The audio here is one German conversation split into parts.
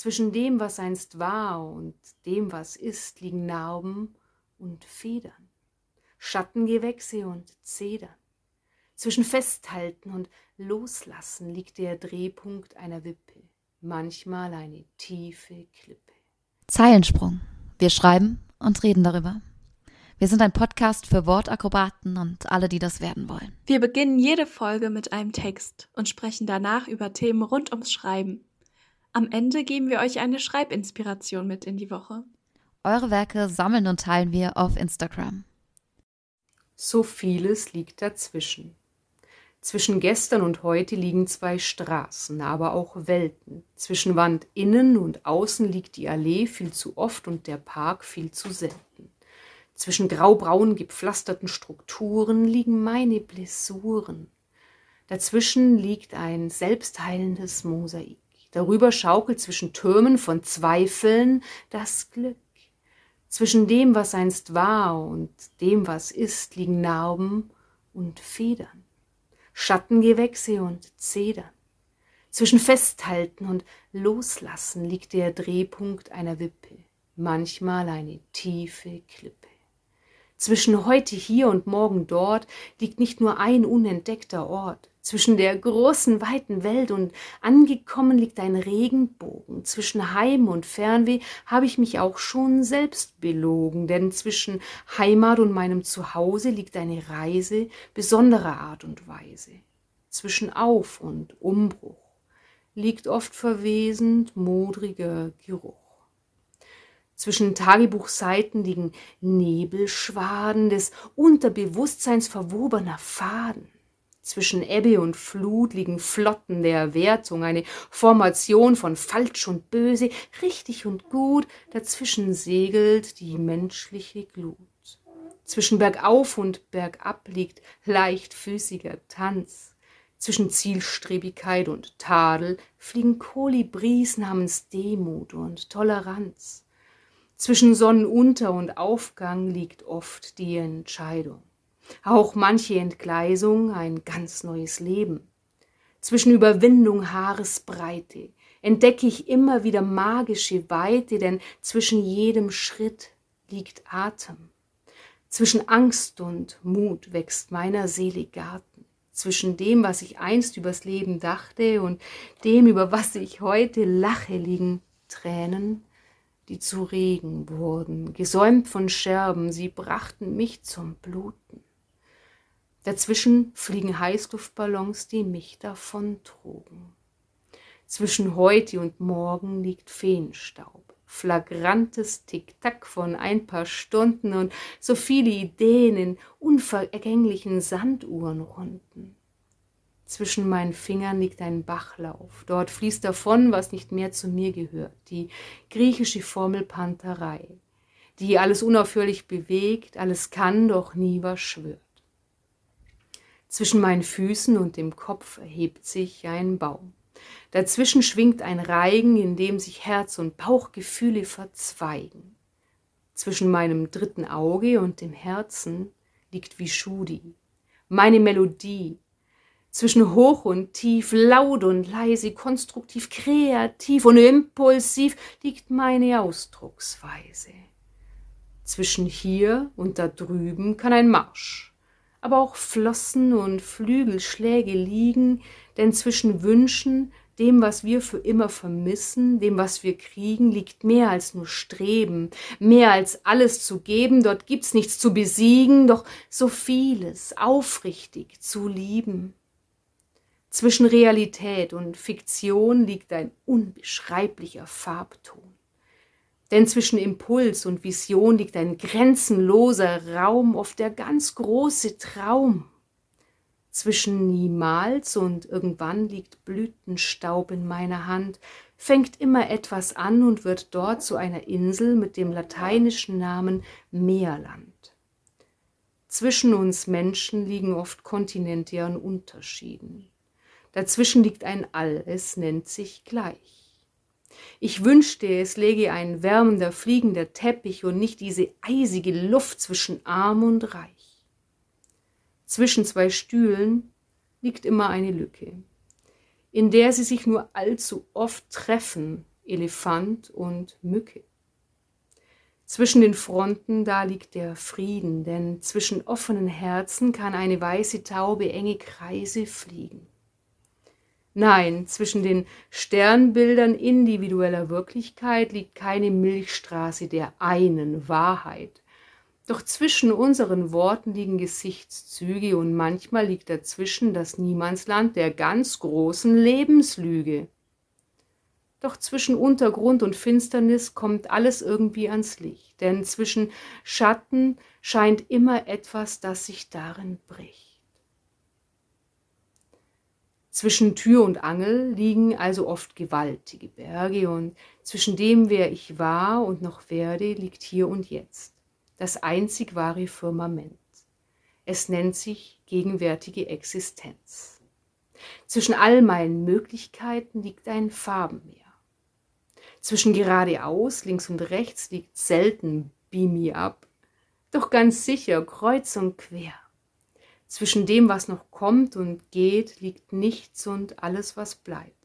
Zwischen dem, was einst war und dem, was ist, liegen Narben und Federn, Schattengewächse und Zedern. Zwischen Festhalten und Loslassen liegt der Drehpunkt einer Wippe, manchmal eine tiefe Klippe. Zeilensprung. Wir schreiben und reden darüber. Wir sind ein Podcast für Wortakrobaten und alle, die das werden wollen. Wir beginnen jede Folge mit einem Text und sprechen danach über Themen rund ums Schreiben. Am Ende geben wir euch eine Schreibinspiration mit in die Woche. Eure Werke sammeln und teilen wir auf Instagram. So vieles liegt dazwischen. Zwischen gestern und heute liegen zwei Straßen, aber auch Welten. Zwischen Wand innen und außen liegt die Allee viel zu oft und der Park viel zu selten. Zwischen graubraun gepflasterten Strukturen liegen meine Blessuren. Dazwischen liegt ein selbstheilendes Mosaik. Darüber schaukelt zwischen Türmen von Zweifeln das Glück. Zwischen dem, was einst war und dem, was ist, liegen Narben und Federn, Schattengewächse und Zedern. Zwischen Festhalten und Loslassen liegt der Drehpunkt einer Wippe, manchmal eine tiefe Klippe. Zwischen heute hier und morgen dort liegt nicht nur ein unentdeckter Ort. Zwischen der großen, weiten Welt und angekommen liegt ein Regenbogen. Zwischen Heim und Fernweh habe ich mich auch schon selbst belogen, denn zwischen Heimat und meinem Zuhause liegt eine Reise besonderer Art und Weise. Zwischen Auf und Umbruch liegt oft verwesend modriger Geruch. Zwischen Tagebuchseiten liegen Nebelschwaden des Unterbewusstseins verwobener Faden. Zwischen Ebbe und Flut liegen Flotten der Wertung, eine Formation von falsch und böse, richtig und gut, dazwischen segelt die menschliche Glut. Zwischen Bergauf und Bergab liegt leichtfüßiger Tanz. Zwischen Zielstrebigkeit und Tadel fliegen Kolibris namens Demut und Toleranz. Zwischen Sonnenunter und Aufgang liegt oft die Entscheidung. Auch manche Entgleisung ein ganz neues Leben. Zwischen Überwindung Haaresbreite entdecke ich immer wieder magische Weite, denn zwischen jedem Schritt liegt Atem. Zwischen Angst und Mut wächst meiner Seele Garten. Zwischen dem, was ich einst übers Leben dachte und dem, über was ich heute lache, liegen Tränen die zu Regen wurden, gesäumt von Scherben, sie brachten mich zum Bluten. Dazwischen fliegen Heißluftballons, die mich davontrugen. Zwischen heute und morgen liegt Feenstaub, flagrantes Tick-Tack von ein paar Stunden und so viele Ideen in unvergänglichen Sanduhrenrunden. Zwischen meinen Fingern liegt ein Bachlauf. Dort fließt davon, was nicht mehr zu mir gehört. Die griechische Formel Panterei, die alles unaufhörlich bewegt, alles kann, doch nie was schwört. Zwischen meinen Füßen und dem Kopf erhebt sich ein Baum. Dazwischen schwingt ein Reigen, in dem sich Herz und Bauchgefühle verzweigen. Zwischen meinem dritten Auge und dem Herzen liegt Vishudi, meine Melodie, zwischen hoch und tief, laut und leise, konstruktiv, kreativ und impulsiv liegt meine Ausdrucksweise. Zwischen hier und da drüben kann ein Marsch, aber auch Flossen und Flügelschläge liegen, denn zwischen Wünschen, dem, was wir für immer vermissen, dem, was wir kriegen, liegt mehr als nur Streben, mehr als alles zu geben, dort gibt's nichts zu besiegen, doch so vieles aufrichtig zu lieben. Zwischen Realität und Fiktion liegt ein unbeschreiblicher Farbton. Denn zwischen Impuls und Vision liegt ein grenzenloser Raum, oft der ganz große Traum. Zwischen niemals und irgendwann liegt Blütenstaub in meiner Hand, fängt immer etwas an und wird dort zu einer Insel mit dem lateinischen Namen Meerland. Zwischen uns Menschen liegen oft Kontinente an Unterschieden. Dazwischen liegt ein All, es nennt sich gleich. Ich wünschte, es läge ein wärmender, fliegender Teppich und nicht diese eisige Luft zwischen arm und reich. Zwischen zwei Stühlen liegt immer eine Lücke, in der sie sich nur allzu oft treffen Elefant und Mücke. Zwischen den Fronten da liegt der Frieden, denn zwischen offenen Herzen kann eine weiße Taube enge Kreise fliegen. Nein, zwischen den Sternbildern individueller Wirklichkeit liegt keine Milchstraße der einen Wahrheit. Doch zwischen unseren Worten liegen Gesichtszüge und manchmal liegt dazwischen das Niemandsland der ganz großen Lebenslüge. Doch zwischen Untergrund und Finsternis kommt alles irgendwie ans Licht, denn zwischen Schatten scheint immer etwas, das sich darin bricht. Zwischen Tür und Angel liegen also oft gewaltige Berge, und zwischen dem, wer ich war und noch werde, liegt hier und jetzt das einzig wahre Firmament. Es nennt sich gegenwärtige Existenz. Zwischen all meinen Möglichkeiten liegt ein Farbenmeer. Zwischen geradeaus, links und rechts liegt selten Beam me up, doch ganz sicher kreuz und quer. Zwischen dem, was noch kommt und geht, liegt nichts und alles, was bleibt.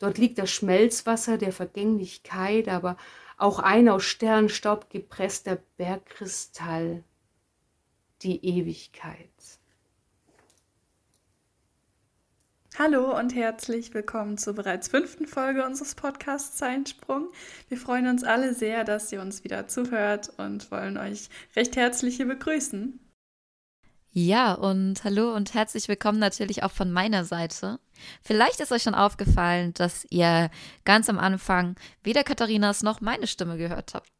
Dort liegt das Schmelzwasser der Vergänglichkeit, aber auch ein aus Sternstaub gepresster Bergkristall, die Ewigkeit. Hallo und herzlich willkommen zur bereits fünften Folge unseres Podcasts Zeinsprung. Wir freuen uns alle sehr, dass ihr uns wieder zuhört und wollen euch recht herzlich hier begrüßen. Ja, und hallo und herzlich willkommen natürlich auch von meiner Seite. Vielleicht ist euch schon aufgefallen, dass ihr ganz am Anfang weder Katharinas noch meine Stimme gehört habt.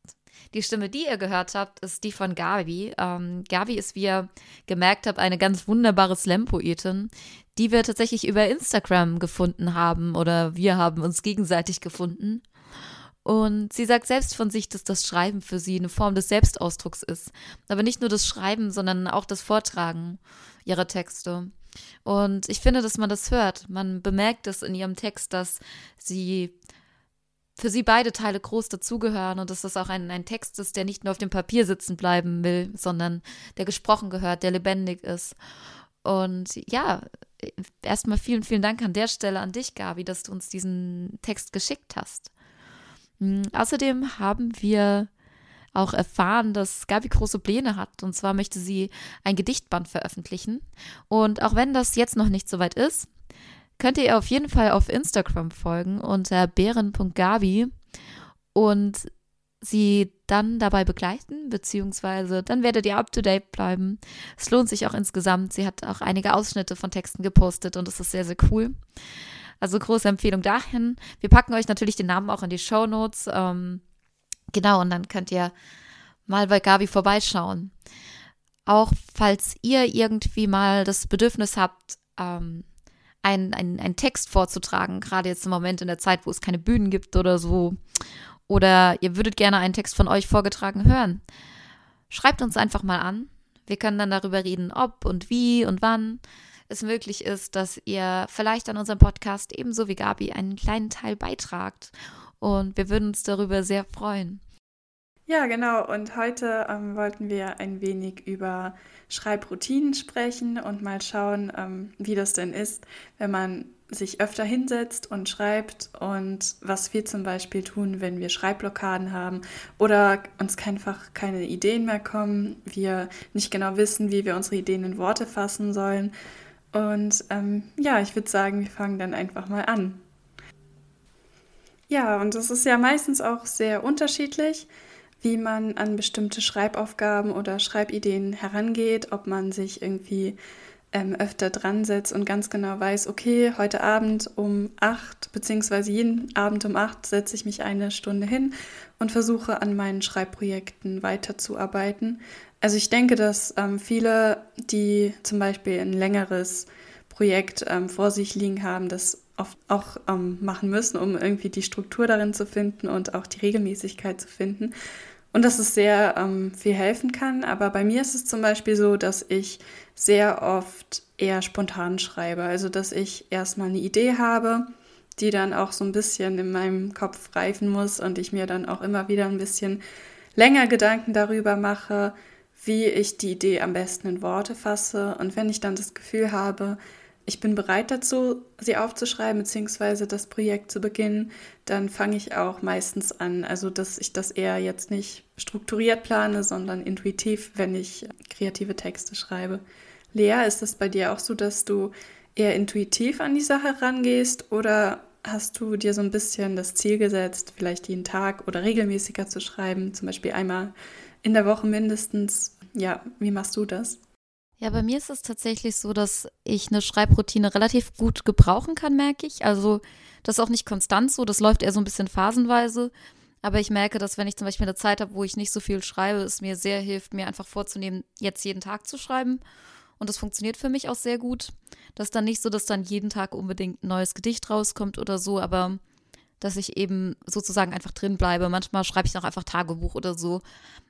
Die Stimme, die ihr gehört habt, ist die von Gabi. Ähm, Gabi ist, wie ihr gemerkt habt, eine ganz wunderbare Slam-Poetin, die wir tatsächlich über Instagram gefunden haben oder wir haben uns gegenseitig gefunden. Und sie sagt selbst von sich, dass das Schreiben für sie eine Form des Selbstausdrucks ist. Aber nicht nur das Schreiben, sondern auch das Vortragen ihrer Texte. Und ich finde, dass man das hört. Man bemerkt es in ihrem Text, dass sie für sie beide Teile groß dazugehören und dass das auch ein, ein Text ist, der nicht nur auf dem Papier sitzen bleiben will, sondern der gesprochen gehört, der lebendig ist. Und ja, erstmal vielen, vielen Dank an der Stelle an dich, Gabi, dass du uns diesen Text geschickt hast. Hm, außerdem haben wir auch erfahren, dass Gabi große Pläne hat. Und zwar möchte sie ein Gedichtband veröffentlichen. Und auch wenn das jetzt noch nicht so weit ist, könnt ihr auf jeden Fall auf Instagram folgen unter bären.gabi und sie dann dabei begleiten, beziehungsweise dann werdet ihr up to date bleiben. Es lohnt sich auch insgesamt. Sie hat auch einige Ausschnitte von Texten gepostet und es ist sehr, sehr cool. Also große Empfehlung dahin. Wir packen euch natürlich den Namen auch in die Show Notes. Ähm, genau, und dann könnt ihr mal bei Gabi vorbeischauen. Auch falls ihr irgendwie mal das Bedürfnis habt, ähm, einen ein Text vorzutragen, gerade jetzt im Moment in der Zeit, wo es keine Bühnen gibt oder so, oder ihr würdet gerne einen Text von euch vorgetragen hören, schreibt uns einfach mal an. Wir können dann darüber reden, ob und wie und wann es möglich ist, dass ihr vielleicht an unserem Podcast ebenso wie Gabi einen kleinen Teil beitragt. Und wir würden uns darüber sehr freuen. Ja, genau. Und heute ähm, wollten wir ein wenig über Schreibroutinen sprechen und mal schauen, ähm, wie das denn ist, wenn man sich öfter hinsetzt und schreibt und was wir zum Beispiel tun, wenn wir Schreibblockaden haben oder uns einfach keine Ideen mehr kommen, wir nicht genau wissen, wie wir unsere Ideen in Worte fassen sollen und ähm, ja, ich würde sagen, wir fangen dann einfach mal an. Ja, und es ist ja meistens auch sehr unterschiedlich, wie man an bestimmte Schreibaufgaben oder Schreibideen herangeht, ob man sich irgendwie ähm, öfter dran setzt und ganz genau weiß, okay, heute Abend um acht, beziehungsweise jeden Abend um acht setze ich mich eine Stunde hin und versuche an meinen Schreibprojekten weiterzuarbeiten. Also ich denke, dass ähm, viele, die zum Beispiel ein längeres Projekt ähm, vor sich liegen haben, das oft auch ähm, machen müssen, um irgendwie die Struktur darin zu finden und auch die Regelmäßigkeit zu finden. Und dass es sehr ähm, viel helfen kann. Aber bei mir ist es zum Beispiel so, dass ich sehr oft eher spontan schreibe. Also dass ich erstmal eine Idee habe, die dann auch so ein bisschen in meinem Kopf reifen muss und ich mir dann auch immer wieder ein bisschen länger Gedanken darüber mache, wie ich die Idee am besten in Worte fasse. Und wenn ich dann das Gefühl habe, ich bin bereit dazu, sie aufzuschreiben, beziehungsweise das Projekt zu beginnen, dann fange ich auch meistens an. Also, dass ich das eher jetzt nicht strukturiert plane, sondern intuitiv, wenn ich kreative Texte schreibe. Lea, ist das bei dir auch so, dass du eher intuitiv an die Sache rangehst oder hast du dir so ein bisschen das Ziel gesetzt, vielleicht jeden Tag oder regelmäßiger zu schreiben, zum Beispiel einmal in der Woche mindestens? Ja, wie machst du das? Ja, bei mir ist es tatsächlich so, dass ich eine Schreibroutine relativ gut gebrauchen kann, merke ich. Also das ist auch nicht konstant so, das läuft eher so ein bisschen phasenweise. Aber ich merke, dass wenn ich zum Beispiel eine Zeit habe, wo ich nicht so viel schreibe, es mir sehr hilft, mir einfach vorzunehmen, jetzt jeden Tag zu schreiben. Und das funktioniert für mich auch sehr gut. Das ist dann nicht so, dass dann jeden Tag unbedingt ein neues Gedicht rauskommt oder so, aber dass ich eben sozusagen einfach drin bleibe. Manchmal schreibe ich noch einfach Tagebuch oder so.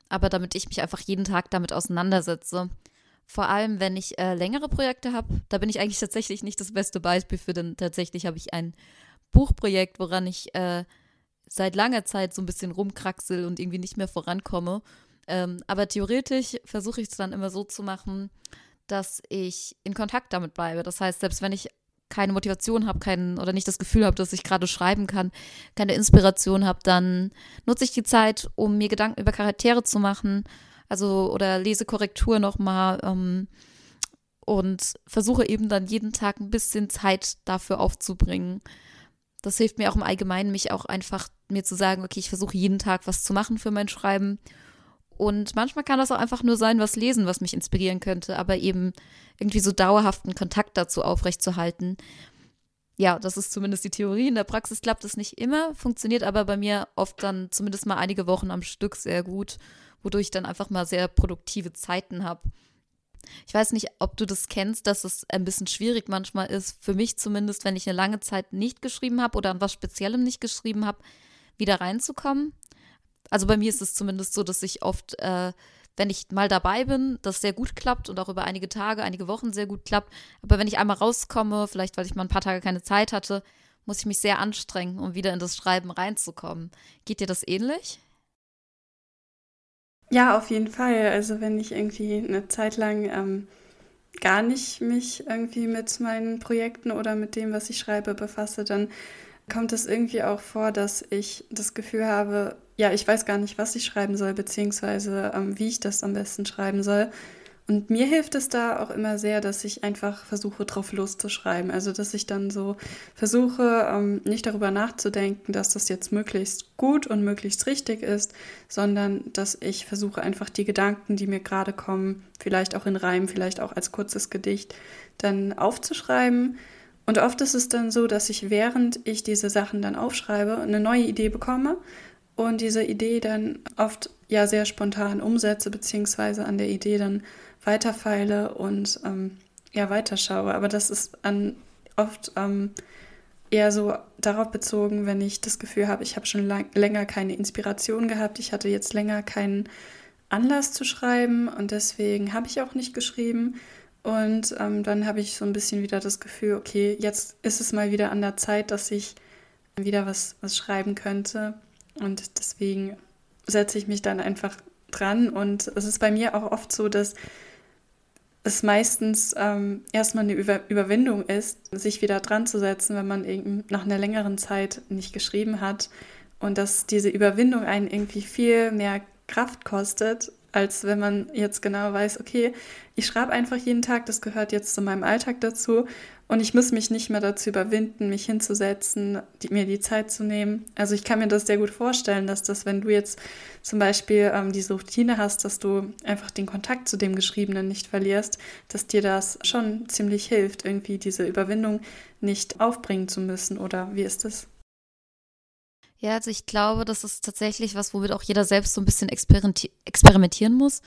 Aber damit ich mich einfach jeden Tag damit auseinandersetze. Vor allem, wenn ich äh, längere Projekte habe, da bin ich eigentlich tatsächlich nicht das beste Beispiel für, denn tatsächlich habe ich ein Buchprojekt, woran ich äh, seit langer Zeit so ein bisschen rumkraxel und irgendwie nicht mehr vorankomme. Ähm, aber theoretisch versuche ich es dann immer so zu machen, dass ich in Kontakt damit bleibe. Das heißt, selbst wenn ich keine Motivation habe, keinen oder nicht das Gefühl habe, dass ich gerade schreiben kann, keine Inspiration habe, dann nutze ich die Zeit, um mir Gedanken über Charaktere zu machen, also oder lese Korrektur nochmal ähm, und versuche eben dann jeden Tag ein bisschen Zeit dafür aufzubringen. Das hilft mir auch im Allgemeinen, mich auch einfach mir zu sagen, okay, ich versuche jeden Tag was zu machen für mein Schreiben. Und manchmal kann das auch einfach nur sein, was lesen, was mich inspirieren könnte, aber eben irgendwie so dauerhaften Kontakt dazu aufrechtzuerhalten. Ja, das ist zumindest die Theorie. In der Praxis klappt es nicht immer, funktioniert aber bei mir oft dann zumindest mal einige Wochen am Stück sehr gut wodurch ich dann einfach mal sehr produktive Zeiten habe. Ich weiß nicht, ob du das kennst, dass es ein bisschen schwierig manchmal ist, für mich zumindest, wenn ich eine lange Zeit nicht geschrieben habe oder an was Speziellem nicht geschrieben habe, wieder reinzukommen. Also bei mir ist es zumindest so, dass ich oft, äh, wenn ich mal dabei bin, das sehr gut klappt und auch über einige Tage, einige Wochen sehr gut klappt. Aber wenn ich einmal rauskomme, vielleicht weil ich mal ein paar Tage keine Zeit hatte, muss ich mich sehr anstrengen, um wieder in das Schreiben reinzukommen. Geht dir das ähnlich? Ja, auf jeden Fall. Also wenn ich irgendwie eine Zeit lang ähm, gar nicht mich irgendwie mit meinen Projekten oder mit dem, was ich schreibe, befasse, dann kommt es irgendwie auch vor, dass ich das Gefühl habe, ja, ich weiß gar nicht, was ich schreiben soll, beziehungsweise ähm, wie ich das am besten schreiben soll. Und mir hilft es da auch immer sehr, dass ich einfach versuche, drauf loszuschreiben. Also, dass ich dann so versuche, ähm, nicht darüber nachzudenken, dass das jetzt möglichst gut und möglichst richtig ist, sondern dass ich versuche, einfach die Gedanken, die mir gerade kommen, vielleicht auch in Reim, vielleicht auch als kurzes Gedicht, dann aufzuschreiben. Und oft ist es dann so, dass ich, während ich diese Sachen dann aufschreibe, eine neue Idee bekomme und diese Idee dann oft ja sehr spontan umsetze, beziehungsweise an der Idee dann weiterfeile und ähm, ja, weiterschaue. Aber das ist an, oft ähm, eher so darauf bezogen, wenn ich das Gefühl habe, ich habe schon lang, länger keine Inspiration gehabt, ich hatte jetzt länger keinen Anlass zu schreiben und deswegen habe ich auch nicht geschrieben. Und ähm, dann habe ich so ein bisschen wieder das Gefühl, okay, jetzt ist es mal wieder an der Zeit, dass ich wieder was, was schreiben könnte. Und deswegen setze ich mich dann einfach dran. Und es ist bei mir auch oft so, dass es meistens ähm, erstmal eine Über Überwindung ist, sich wieder dran zu setzen, wenn man eben nach einer längeren Zeit nicht geschrieben hat. Und dass diese Überwindung einen irgendwie viel mehr Kraft kostet, als wenn man jetzt genau weiß, okay, ich schreibe einfach jeden Tag, das gehört jetzt zu meinem Alltag dazu und ich muss mich nicht mehr dazu überwinden, mich hinzusetzen, die, mir die Zeit zu nehmen. Also ich kann mir das sehr gut vorstellen, dass das, wenn du jetzt zum Beispiel ähm, diese Routine hast, dass du einfach den Kontakt zu dem Geschriebenen nicht verlierst, dass dir das schon ziemlich hilft, irgendwie diese Überwindung nicht aufbringen zu müssen. Oder wie ist das? Ja, also ich glaube, das ist tatsächlich was, womit auch jeder selbst so ein bisschen experimentieren muss.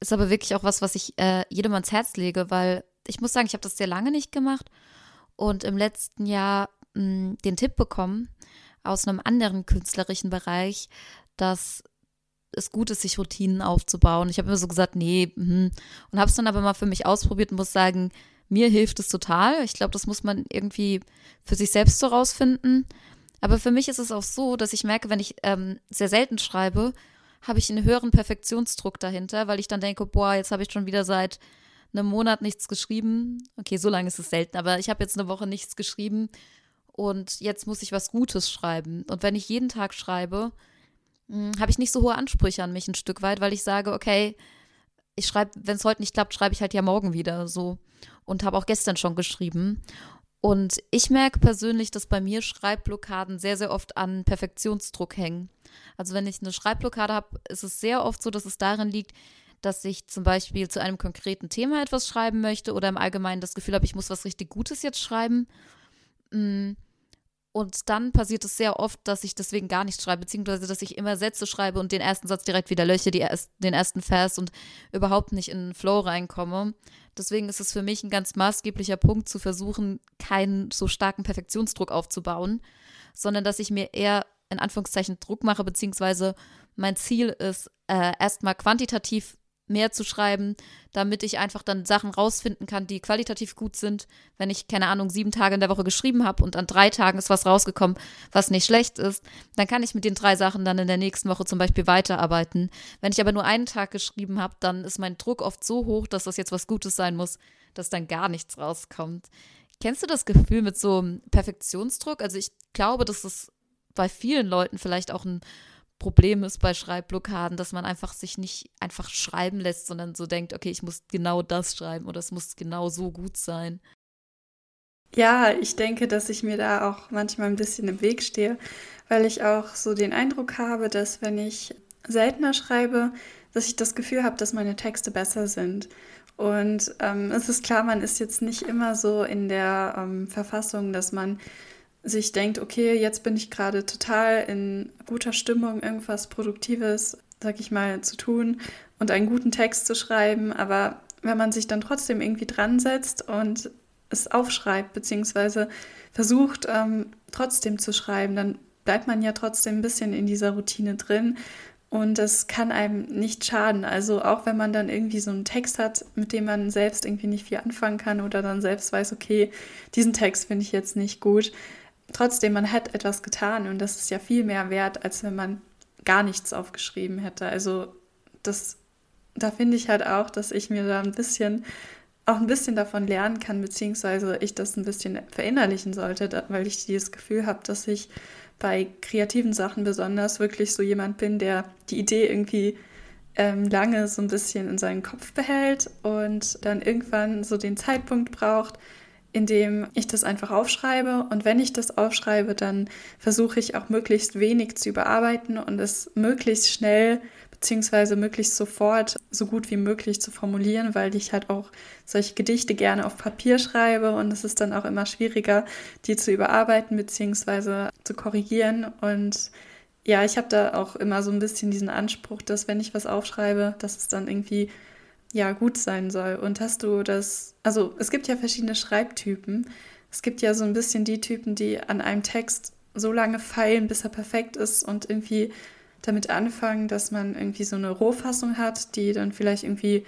Ist aber wirklich auch was, was ich äh, jedem ans Herz lege, weil ich muss sagen, ich habe das sehr lange nicht gemacht und im letzten Jahr mh, hm, den Tipp bekommen aus einem anderen künstlerischen Bereich, dass es gut ist, sich Routinen aufzubauen. Ich habe immer so gesagt, nee, mh. und habe es dann aber mal für mich ausprobiert und muss sagen, mir hilft es total. Ich glaube, das muss man irgendwie für sich selbst so rausfinden. Aber für mich ist es auch so, dass ich merke, wenn ich ähm, sehr selten schreibe, habe ich einen höheren Perfektionsdruck dahinter, weil ich dann denke, boah, jetzt habe ich schon wieder seit einem Monat nichts geschrieben. Okay, so lange ist es selten, aber ich habe jetzt eine Woche nichts geschrieben und jetzt muss ich was Gutes schreiben. Und wenn ich jeden Tag schreibe, hm, habe ich nicht so hohe Ansprüche an mich ein Stück weit, weil ich sage, okay, ich schreibe, wenn es heute nicht klappt, schreibe ich halt ja morgen wieder so und habe auch gestern schon geschrieben. Und ich merke persönlich, dass bei mir Schreibblockaden sehr, sehr oft an Perfektionsdruck hängen. Also wenn ich eine Schreibblockade habe, ist es sehr oft so, dass es darin liegt, dass ich zum Beispiel zu einem konkreten Thema etwas schreiben möchte oder im Allgemeinen das Gefühl habe, ich muss was richtig Gutes jetzt schreiben. Und dann passiert es sehr oft, dass ich deswegen gar nichts schreibe, beziehungsweise dass ich immer Sätze schreibe und den ersten Satz direkt wieder lösche, erst, den ersten Vers und überhaupt nicht in den Flow reinkomme. Deswegen ist es für mich ein ganz maßgeblicher Punkt, zu versuchen, keinen so starken Perfektionsdruck aufzubauen, sondern dass ich mir eher in Anführungszeichen Druck mache, beziehungsweise mein Ziel ist, äh, erstmal quantitativ mehr zu schreiben, damit ich einfach dann Sachen rausfinden kann, die qualitativ gut sind. Wenn ich, keine Ahnung, sieben Tage in der Woche geschrieben habe und an drei Tagen ist was rausgekommen, was nicht schlecht ist, dann kann ich mit den drei Sachen dann in der nächsten Woche zum Beispiel weiterarbeiten. Wenn ich aber nur einen Tag geschrieben habe, dann ist mein Druck oft so hoch, dass das jetzt was Gutes sein muss, dass dann gar nichts rauskommt. Kennst du das Gefühl mit so einem Perfektionsdruck? Also ich glaube, dass es bei vielen Leuten vielleicht auch ein Problem ist bei Schreibblockaden, dass man einfach sich nicht einfach schreiben lässt, sondern so denkt, okay, ich muss genau das schreiben oder es muss genau so gut sein. Ja, ich denke, dass ich mir da auch manchmal ein bisschen im Weg stehe, weil ich auch so den Eindruck habe, dass wenn ich seltener schreibe, dass ich das Gefühl habe, dass meine Texte besser sind. Und ähm, es ist klar, man ist jetzt nicht immer so in der ähm, Verfassung, dass man sich denkt, okay, jetzt bin ich gerade total in guter Stimmung, irgendwas Produktives, sag ich mal, zu tun und einen guten Text zu schreiben. Aber wenn man sich dann trotzdem irgendwie dran setzt und es aufschreibt, beziehungsweise versucht ähm, trotzdem zu schreiben, dann bleibt man ja trotzdem ein bisschen in dieser Routine drin. Und das kann einem nicht schaden. Also auch wenn man dann irgendwie so einen Text hat, mit dem man selbst irgendwie nicht viel anfangen kann oder dann selbst weiß, okay, diesen Text finde ich jetzt nicht gut, trotzdem, man hat etwas getan und das ist ja viel mehr wert, als wenn man gar nichts aufgeschrieben hätte. Also das, da finde ich halt auch, dass ich mir da ein bisschen, auch ein bisschen davon lernen kann, beziehungsweise ich das ein bisschen verinnerlichen sollte, weil ich dieses Gefühl habe, dass ich bei kreativen Sachen besonders wirklich so jemand bin, der die Idee irgendwie ähm, lange so ein bisschen in seinen Kopf behält und dann irgendwann so den Zeitpunkt braucht, indem ich das einfach aufschreibe. Und wenn ich das aufschreibe, dann versuche ich auch möglichst wenig zu überarbeiten und es möglichst schnell beziehungsweise möglichst sofort so gut wie möglich zu formulieren, weil ich halt auch solche Gedichte gerne auf Papier schreibe und es ist dann auch immer schwieriger, die zu überarbeiten beziehungsweise zu korrigieren. Und ja, ich habe da auch immer so ein bisschen diesen Anspruch, dass wenn ich was aufschreibe, dass es dann irgendwie ja gut sein soll. Und hast du das, also es gibt ja verschiedene Schreibtypen. Es gibt ja so ein bisschen die Typen, die an einem Text so lange feilen, bis er perfekt ist und irgendwie damit anfangen, dass man irgendwie so eine Rohfassung hat, die dann vielleicht irgendwie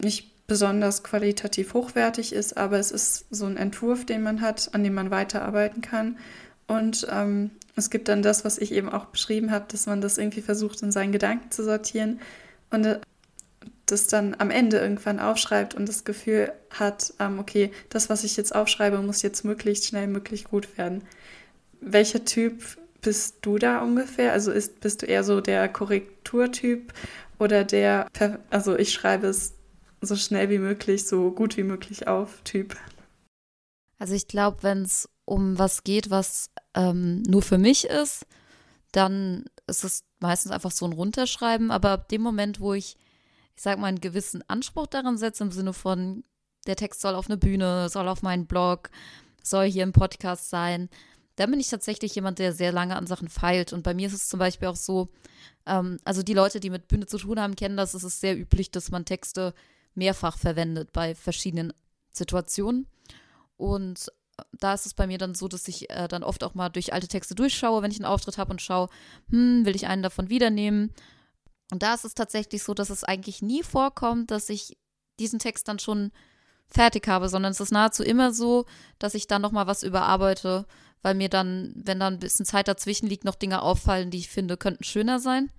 nicht besonders qualitativ hochwertig ist, aber es ist so ein Entwurf, den man hat, an dem man weiterarbeiten kann. Und ähm, es gibt dann das, was ich eben auch beschrieben habe, dass man das irgendwie versucht, in seinen Gedanken zu sortieren. Und äh, das dann am Ende irgendwann aufschreibt und das Gefühl hat, ähm, okay, das, was ich jetzt aufschreibe, muss jetzt möglichst schnell, möglichst gut werden. Welcher Typ bist du da ungefähr? Also ist, bist du eher so der Korrekturtyp oder der, also ich schreibe es so schnell wie möglich, so gut wie möglich auf Typ? Also ich glaube, wenn es um was geht, was ähm, nur für mich ist, dann ist es meistens einfach so ein Runterschreiben. Aber ab dem Moment, wo ich ich sag mal, einen gewissen Anspruch daran setze, im Sinne von, der Text soll auf eine Bühne, soll auf meinen Blog, soll hier im Podcast sein, dann bin ich tatsächlich jemand, der sehr lange an Sachen feilt. Und bei mir ist es zum Beispiel auch so, ähm, also die Leute, die mit Bühne zu tun haben, kennen das. Es ist sehr üblich, dass man Texte mehrfach verwendet bei verschiedenen Situationen. Und da ist es bei mir dann so, dass ich äh, dann oft auch mal durch alte Texte durchschaue, wenn ich einen Auftritt habe und schaue, hm, will ich einen davon wiedernehmen? Und da ist es tatsächlich so, dass es eigentlich nie vorkommt, dass ich diesen Text dann schon fertig habe, sondern es ist nahezu immer so, dass ich dann nochmal was überarbeite, weil mir dann, wenn dann ein bisschen Zeit dazwischen liegt, noch Dinge auffallen, die ich finde, könnten schöner sein.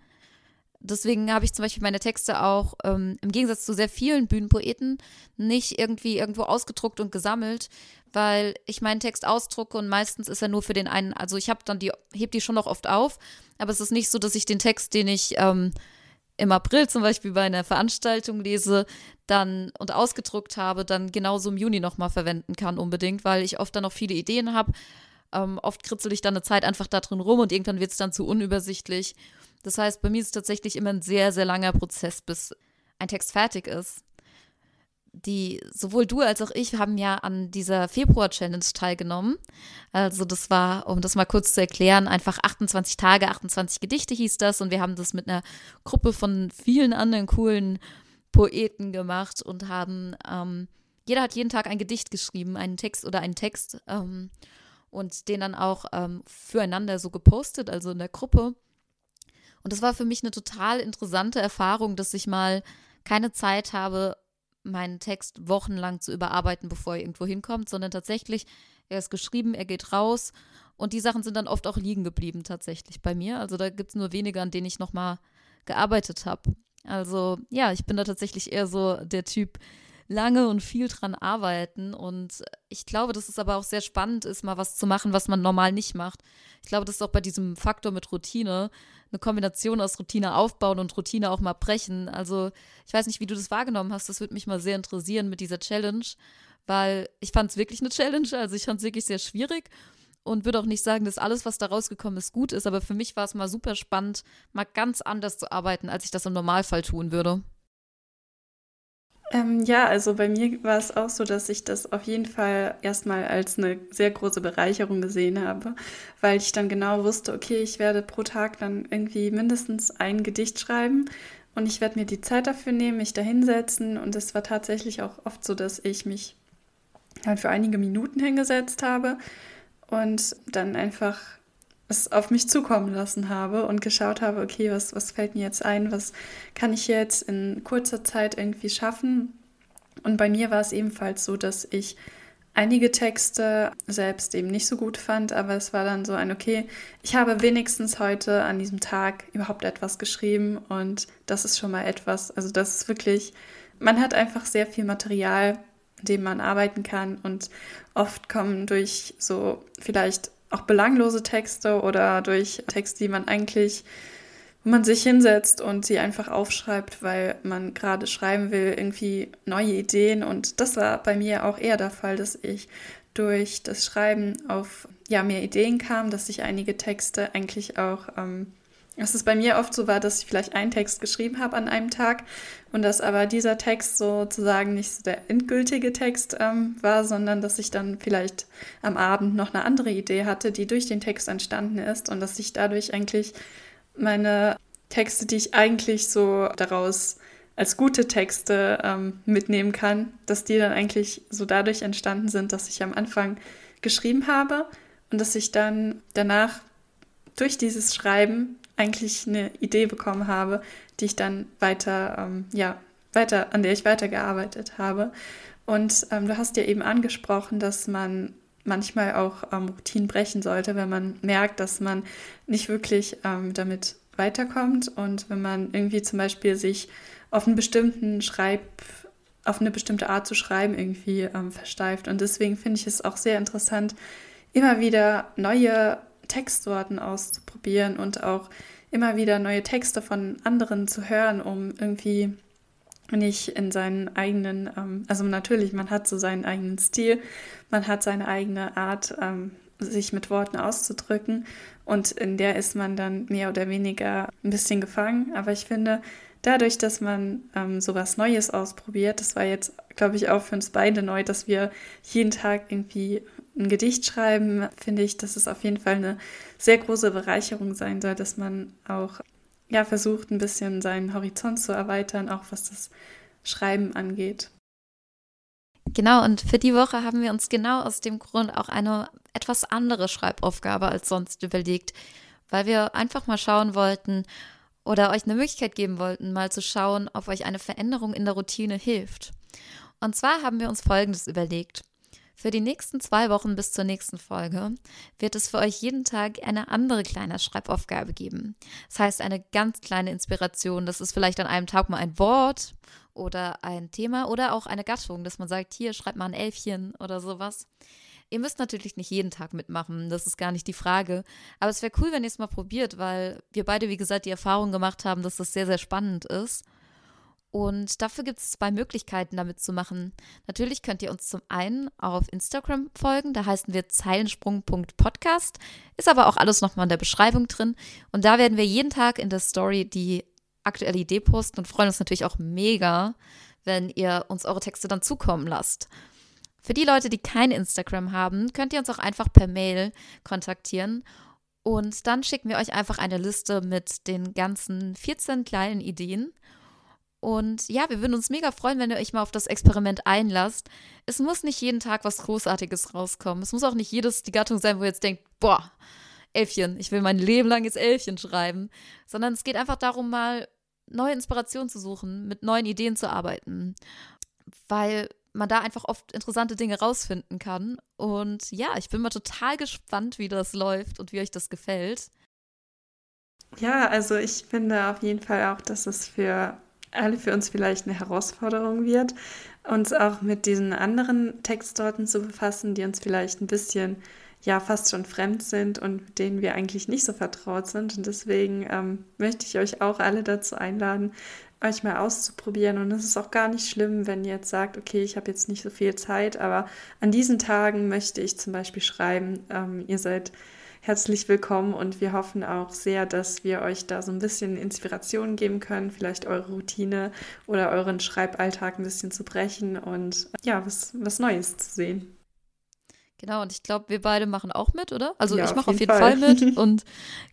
deswegen habe ich zum Beispiel meine Texte auch ähm, im Gegensatz zu sehr vielen Bühnenpoeten nicht irgendwie irgendwo ausgedruckt und gesammelt, weil ich meinen Text ausdrucke und meistens ist er nur für den einen, also ich habe dann die, heb die schon noch oft auf, aber es ist nicht so, dass ich den Text, den ich ähm, im April zum Beispiel bei einer Veranstaltung lese, dann und ausgedruckt habe, dann genauso im Juni nochmal verwenden kann unbedingt, weil ich oft dann noch viele Ideen habe. Ähm, oft kritzel ich dann eine Zeit einfach da drin rum und irgendwann wird es dann zu unübersichtlich. Das heißt, bei mir ist es tatsächlich immer ein sehr, sehr langer Prozess, bis ein Text fertig ist die, sowohl du als auch ich haben ja an dieser Februar-Challenge teilgenommen. Also das war, um das mal kurz zu erklären, einfach 28 Tage, 28 Gedichte hieß das und wir haben das mit einer Gruppe von vielen anderen coolen Poeten gemacht und haben, ähm, jeder hat jeden Tag ein Gedicht geschrieben, einen Text oder einen Text ähm, und den dann auch ähm, füreinander so gepostet, also in der Gruppe. Und das war für mich eine total interessante Erfahrung, dass ich mal keine Zeit habe, meinen Text wochenlang zu überarbeiten, bevor er irgendwo hinkommt, sondern tatsächlich, er ist geschrieben, er geht raus und die Sachen sind dann oft auch liegen geblieben tatsächlich bei mir. Also da gibt es nur wenige, an denen ich nochmal gearbeitet habe. Also ja, ich bin da tatsächlich eher so der Typ, lange und viel dran arbeiten. Und ich glaube, dass es aber auch sehr spannend ist, mal was zu machen, was man normal nicht macht. Ich glaube, das ist auch bei diesem Faktor mit Routine eine Kombination aus Routine aufbauen und Routine auch mal brechen. Also ich weiß nicht, wie du das wahrgenommen hast. Das würde mich mal sehr interessieren mit dieser Challenge, weil ich fand es wirklich eine Challenge. Also ich fand es wirklich sehr schwierig und würde auch nicht sagen, dass alles, was da rausgekommen ist, gut ist. Aber für mich war es mal super spannend, mal ganz anders zu arbeiten, als ich das im Normalfall tun würde. Ähm, ja, also bei mir war es auch so, dass ich das auf jeden Fall erstmal als eine sehr große Bereicherung gesehen habe, weil ich dann genau wusste, okay, ich werde pro Tag dann irgendwie mindestens ein Gedicht schreiben und ich werde mir die Zeit dafür nehmen, mich da hinsetzen. Und es war tatsächlich auch oft so, dass ich mich halt für einige Minuten hingesetzt habe und dann einfach es auf mich zukommen lassen habe und geschaut habe, okay, was, was fällt mir jetzt ein, was kann ich jetzt in kurzer Zeit irgendwie schaffen. Und bei mir war es ebenfalls so, dass ich einige Texte selbst eben nicht so gut fand, aber es war dann so ein, okay, ich habe wenigstens heute an diesem Tag überhaupt etwas geschrieben und das ist schon mal etwas, also das ist wirklich, man hat einfach sehr viel Material, dem man arbeiten kann und oft kommen durch so vielleicht auch belanglose Texte oder durch Texte, die man eigentlich, wo man sich hinsetzt und sie einfach aufschreibt, weil man gerade schreiben will, irgendwie neue Ideen. Und das war bei mir auch eher der Fall, dass ich durch das Schreiben auf ja, mehr Ideen kam, dass ich einige Texte eigentlich auch ähm, dass es bei mir oft so war, dass ich vielleicht einen Text geschrieben habe an einem Tag und dass aber dieser Text sozusagen nicht so der endgültige Text ähm, war, sondern dass ich dann vielleicht am Abend noch eine andere Idee hatte, die durch den Text entstanden ist und dass ich dadurch eigentlich meine Texte, die ich eigentlich so daraus als gute Texte ähm, mitnehmen kann, dass die dann eigentlich so dadurch entstanden sind, dass ich am Anfang geschrieben habe und dass ich dann danach durch dieses Schreiben eigentlich eine Idee bekommen habe, die ich dann weiter, ähm, ja, weiter, an der ich weitergearbeitet habe. Und ähm, du hast ja eben angesprochen, dass man manchmal auch ähm, Routinen brechen sollte, wenn man merkt, dass man nicht wirklich ähm, damit weiterkommt und wenn man irgendwie zum Beispiel sich auf einen bestimmten Schreib, auf eine bestimmte Art zu schreiben irgendwie ähm, versteift. Und deswegen finde ich es auch sehr interessant, immer wieder neue Textsorten auszuprobieren und auch immer wieder neue Texte von anderen zu hören, um irgendwie nicht in seinen eigenen, ähm, also natürlich, man hat so seinen eigenen Stil, man hat seine eigene Art, ähm, sich mit Worten auszudrücken und in der ist man dann mehr oder weniger ein bisschen gefangen. Aber ich finde, dadurch, dass man ähm, sowas Neues ausprobiert, das war jetzt, glaube ich, auch für uns beide neu, dass wir jeden Tag irgendwie ein Gedicht schreiben, finde ich, dass es auf jeden Fall eine sehr große Bereicherung sein soll, dass man auch ja, versucht, ein bisschen seinen Horizont zu erweitern, auch was das Schreiben angeht. Genau, und für die Woche haben wir uns genau aus dem Grund auch eine etwas andere Schreibaufgabe als sonst überlegt, weil wir einfach mal schauen wollten oder euch eine Möglichkeit geben wollten, mal zu schauen, ob euch eine Veränderung in der Routine hilft. Und zwar haben wir uns Folgendes überlegt. Für die nächsten zwei Wochen bis zur nächsten Folge wird es für euch jeden Tag eine andere kleine Schreibaufgabe geben. Das heißt, eine ganz kleine Inspiration. Das ist vielleicht an einem Tag mal ein Wort oder ein Thema oder auch eine Gattung, dass man sagt, hier schreibt mal ein Elfchen oder sowas. Ihr müsst natürlich nicht jeden Tag mitmachen, das ist gar nicht die Frage. Aber es wäre cool, wenn ihr es mal probiert, weil wir beide, wie gesagt, die Erfahrung gemacht haben, dass das sehr, sehr spannend ist. Und dafür gibt es zwei Möglichkeiten, damit zu machen. Natürlich könnt ihr uns zum einen auf Instagram folgen, da heißen wir zeilensprung.podcast, ist aber auch alles nochmal in der Beschreibung drin. Und da werden wir jeden Tag in der Story die aktuelle Idee posten und freuen uns natürlich auch mega, wenn ihr uns eure Texte dann zukommen lasst. Für die Leute, die kein Instagram haben, könnt ihr uns auch einfach per Mail kontaktieren. Und dann schicken wir euch einfach eine Liste mit den ganzen 14 kleinen Ideen. Und ja, wir würden uns mega freuen, wenn ihr euch mal auf das Experiment einlasst. Es muss nicht jeden Tag was Großartiges rauskommen. Es muss auch nicht jedes die Gattung sein, wo ihr jetzt denkt, boah, Elfchen, ich will mein Leben lang jetzt Elfchen schreiben. Sondern es geht einfach darum, mal neue Inspirationen zu suchen, mit neuen Ideen zu arbeiten. Weil man da einfach oft interessante Dinge rausfinden kann. Und ja, ich bin mal total gespannt, wie das läuft und wie euch das gefällt. Ja, also ich finde auf jeden Fall auch, dass es für alle für uns vielleicht eine Herausforderung wird, uns auch mit diesen anderen Textsorten zu befassen, die uns vielleicht ein bisschen ja fast schon fremd sind und denen wir eigentlich nicht so vertraut sind. Und deswegen ähm, möchte ich euch auch alle dazu einladen, euch mal auszuprobieren. Und es ist auch gar nicht schlimm, wenn ihr jetzt sagt, okay, ich habe jetzt nicht so viel Zeit, aber an diesen Tagen möchte ich zum Beispiel schreiben. Ähm, ihr seid herzlich willkommen und wir hoffen auch sehr, dass wir euch da so ein bisschen Inspiration geben können, vielleicht eure Routine oder euren Schreiballtag ein bisschen zu brechen und ja, was, was Neues zu sehen. Genau, und ich glaube, wir beide machen auch mit, oder? Also ja, ich mache auf jeden Fall. Fall. mit und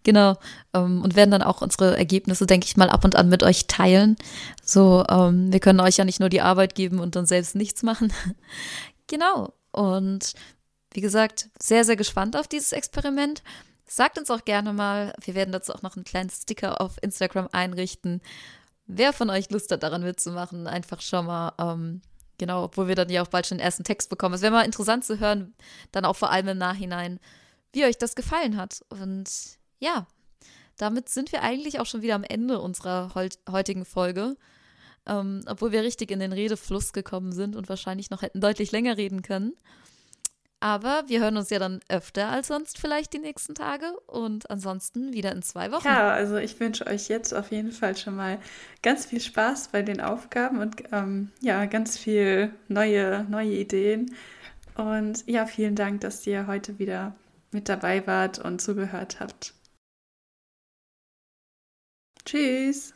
genau, ähm, und werden dann auch unsere Ergebnisse, denke ich mal, ab und an mit euch teilen. So, ähm, wir können euch ja nicht nur die Arbeit geben und dann selbst nichts machen. genau. Und wie gesagt, sehr, sehr gespannt auf dieses Experiment. Sagt uns auch gerne mal, wir werden dazu auch noch einen kleinen Sticker auf Instagram einrichten. Wer von euch Lust hat, daran mitzumachen, einfach schon mal, ähm, genau, obwohl wir dann ja auch bald schon den ersten Text bekommen. Es wäre mal interessant zu hören, dann auch vor allem im Nachhinein, wie euch das gefallen hat. Und ja, damit sind wir eigentlich auch schon wieder am Ende unserer heutigen Folge. Ähm, obwohl wir richtig in den Redefluss gekommen sind und wahrscheinlich noch hätten deutlich länger reden können. Aber wir hören uns ja dann öfter als sonst vielleicht die nächsten Tage und ansonsten wieder in zwei Wochen. Ja, also ich wünsche euch jetzt auf jeden Fall schon mal ganz viel Spaß bei den Aufgaben und ähm, ja, ganz viel neue, neue Ideen. Und ja, vielen Dank, dass ihr heute wieder mit dabei wart und zugehört habt. Tschüss.